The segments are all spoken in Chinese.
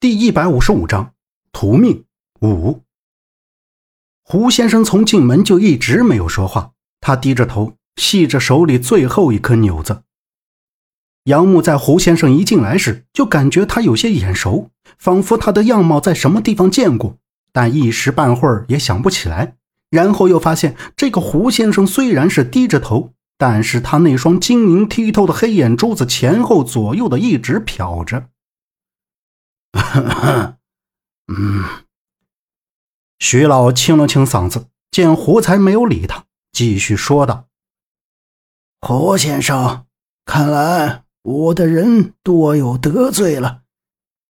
第一百五十五章屠命五。胡先生从进门就一直没有说话，他低着头系着手里最后一颗纽子。杨木在胡先生一进来时就感觉他有些眼熟，仿佛他的样貌在什么地方见过，但一时半会儿也想不起来。然后又发现这个胡先生虽然是低着头，但是他那双晶莹剔透的黑眼珠子前后左右的一直瞟着。嗯，徐老清了清嗓子，见胡才没有理他，继续说道：“胡先生，看来我的人多有得罪了，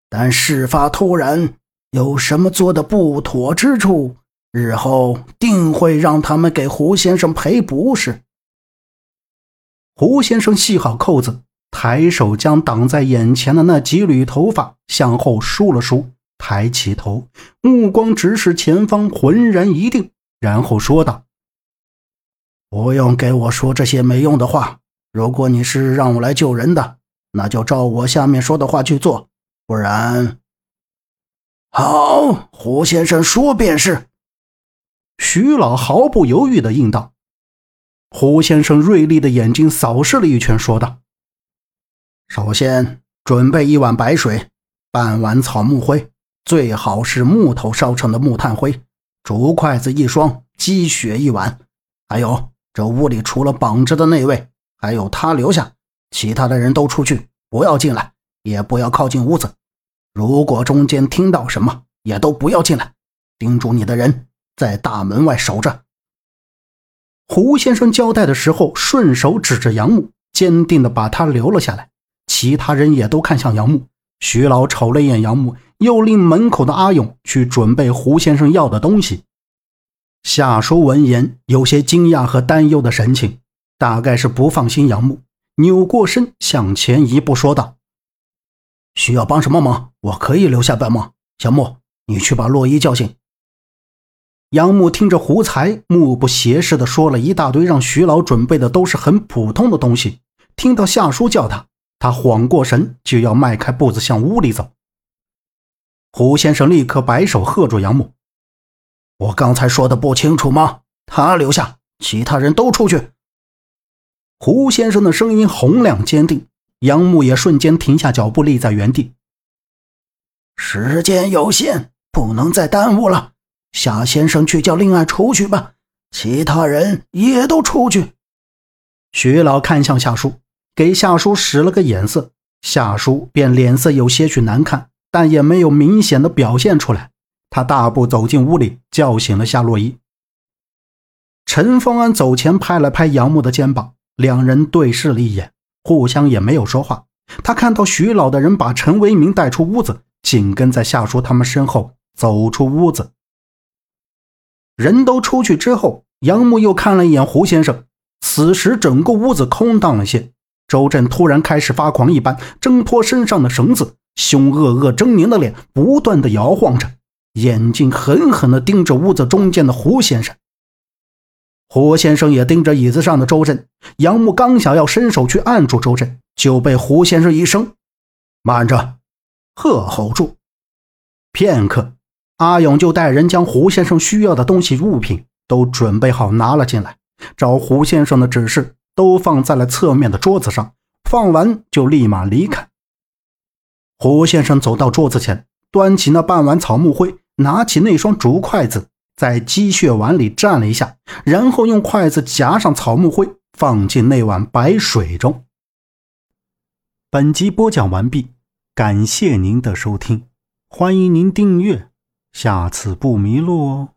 但事发突然，有什么做的不妥之处，日后定会让他们给胡先生赔不是。”胡先生系好扣子。抬手将挡在眼前的那几缕头发向后梳了梳，抬起头，目光直视前方，浑然一定，然后说道：“不用给我说这些没用的话。如果你是让我来救人的，那就照我下面说的话去做，不然……好，胡先生说便是。”徐老毫不犹豫地应道。胡先生锐利的眼睛扫视了一圈，说道。首先准备一碗白水，半碗草木灰，最好是木头烧成的木炭灰。竹筷子一双，鸡血一碗。还有这屋里除了绑着的那位，还有他留下，其他的人都出去，不要进来，也不要靠近屋子。如果中间听到什么，也都不要进来。叮嘱你的人在大门外守着。胡先生交代的时候，顺手指着杨木，坚定地把他留了下来。其他人也都看向杨木，徐老瞅了一眼杨木，又令门口的阿勇去准备胡先生要的东西。夏叔闻言，有些惊讶和担忧的神情，大概是不放心杨木，扭过身向前一步说道：“需要帮什么忙？我可以留下帮忙。小木，你去把洛伊叫醒。”杨木听着胡才目不斜视的说了一大堆，让徐老准备的都是很普通的东西。听到夏叔叫他。他缓过神，就要迈开步子向屋里走。胡先生立刻摆手喝住杨木：“我刚才说的不清楚吗？他留下，其他人都出去。”胡先生的声音洪亮坚定，杨木也瞬间停下脚步，立在原地。时间有限，不能再耽误了。夏先生去叫令爱出去吧，其他人也都出去。徐老看向夏叔。给夏叔使了个眼色，夏叔便脸色有些许难看，但也没有明显的表现出来。他大步走进屋里，叫醒了夏洛伊。陈方安走前拍了拍杨木的肩膀，两人对视了一眼，互相也没有说话。他看到徐老的人把陈为民带出屋子，紧跟在夏叔他们身后走出屋子。人都出去之后，杨木又看了一眼胡先生，此时整个屋子空荡了些。周震突然开始发狂一般挣脱身上的绳子，凶恶恶狰狞的脸不断的摇晃着，眼睛狠狠的盯着屋子中间的胡先生。胡先生也盯着椅子上的周震。杨木刚想要伸手去按住周震，就被胡先生一声“慢着”喝吼住。片刻，阿勇就带人将胡先生需要的东西物品都准备好拿了进来，照胡先生的指示。都放在了侧面的桌子上，放完就立马离开。胡先生走到桌子前，端起那半碗草木灰，拿起那双竹筷子，在鸡血碗里蘸了一下，然后用筷子夹上草木灰，放进那碗白水中。本集播讲完毕，感谢您的收听，欢迎您订阅，下次不迷路哦。